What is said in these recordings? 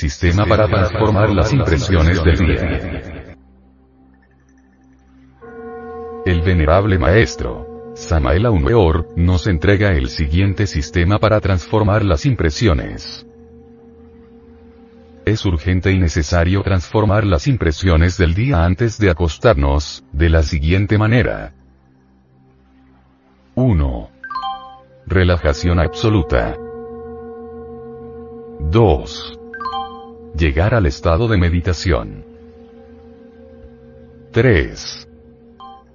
Sistema para transformar las impresiones del día. El venerable maestro, Samael Weor, nos entrega el siguiente sistema para transformar las impresiones. Es urgente y necesario transformar las impresiones del día antes de acostarnos, de la siguiente manera. 1. Relajación absoluta. 2. Llegar al estado de meditación. 3.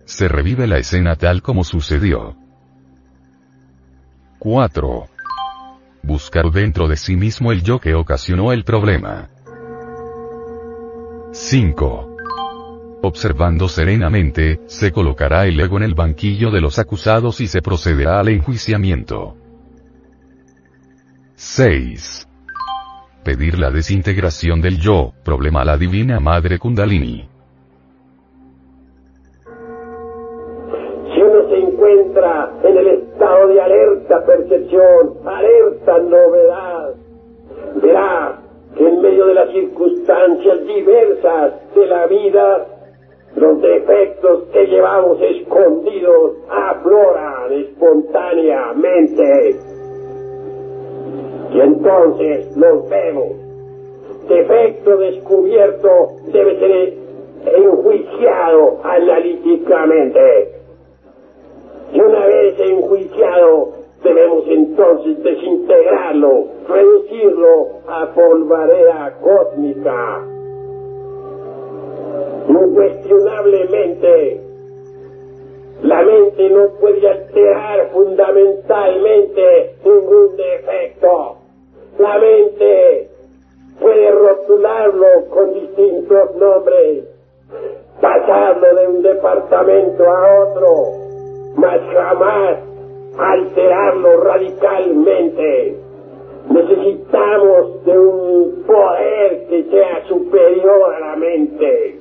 Se revive la escena tal como sucedió. 4. Buscar dentro de sí mismo el yo que ocasionó el problema. 5. Observando serenamente, se colocará el ego en el banquillo de los acusados y se procederá al enjuiciamiento. 6. Pedir la desintegración del yo, problema a la divina madre Kundalini. Si uno se encuentra en el estado de alerta percepción, alerta novedad, verá que en medio de las circunstancias diversas de la vida, los defectos que llevamos escondidos afloran espontáneamente. Y entonces los vemos. Defecto descubierto debe ser enjuiciado analíticamente. Y una vez enjuiciado, debemos entonces desintegrarlo, reducirlo a polvareda cósmica incuestionablemente la mente no puede alterar fundamentalmente ningún defecto. Nombres, pasarlo de un departamento a otro, mas jamás alterarlo radicalmente. Necesitamos de un poder que sea superior a la mente.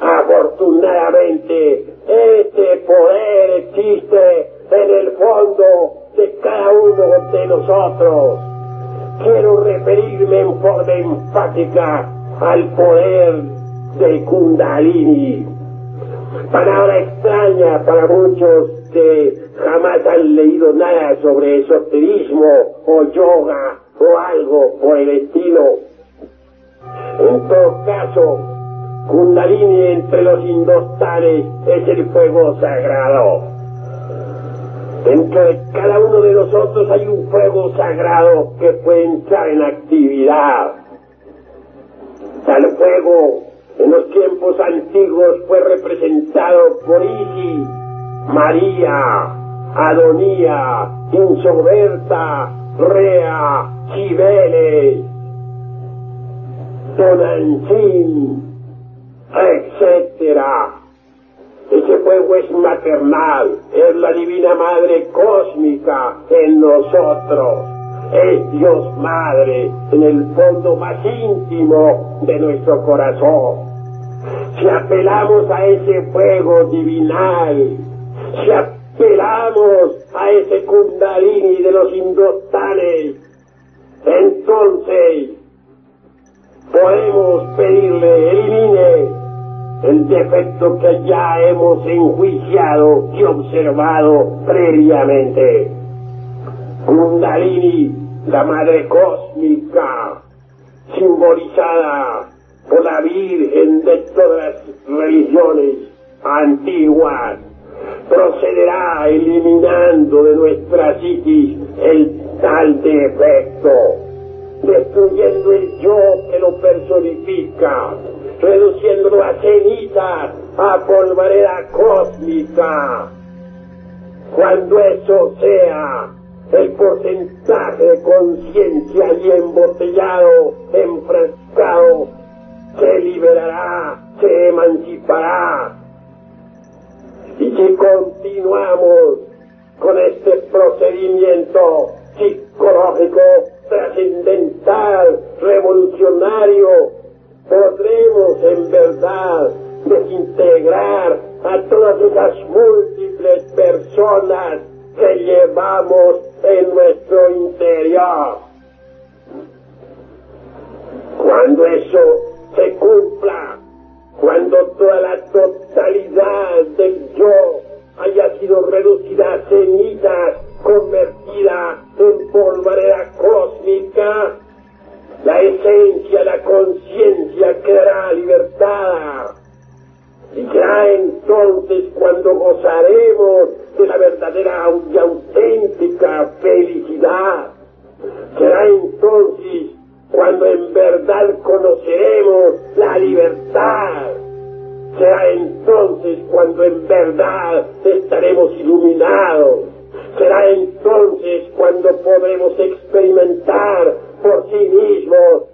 Afortunadamente, este poder existe en el fondo de cada uno de nosotros. Quiero referirme en forma enfática al poder de Kundalini. Palabra extraña para muchos que jamás han leído nada sobre esoterismo o yoga o algo por el estilo. En todo caso, Kundalini entre los indostanes es el fuego sagrado. Dentro de cada uno de nosotros hay un fuego sagrado que puede entrar en actividad. Tal fuego en los tiempos antiguos fue representado por Isis, María, Adonía, Insoberta, Rea, Cibeles, Tonantzin, etcétera. Ese fuego es maternal, es la divina madre cósmica en nosotros. Es Dios Madre en el fondo más íntimo de nuestro corazón. Si apelamos a ese fuego divinal, si apelamos a ese kundalini de los indostanes, entonces podemos pedirle elimine el defecto que ya hemos enjuiciado y observado previamente. Kundalini, la madre cósmica, simbolizada por la Virgen de todas las religiones antiguas, procederá eliminando de nuestra psiquis el tal defecto, destruyendo el yo que lo personifica, reduciéndolo a cenizas, a polvareda cósmica. Cuando eso sea, porcentaje de conciencia y embotellado, enfrascado, se liberará, se emancipará. Y si continuamos con este procedimiento psicológico trascendental, revolucionario, podremos en verdad desintegrar a todas esas múltiples personas que llevamos en nuestro interior. Cuando eso se cumpla, cuando toda la totalidad del yo haya sido reducida a cenizas, convertida en polvareda cósmica, la esencia, la conciencia quedará libertada. Y ya entonces cuando gozaremos de la verdadera y auténtica felicidad, será entonces cuando en verdad conoceremos la libertad. Será entonces cuando en verdad estaremos iluminados. Será entonces cuando podremos experimentar por sí mismos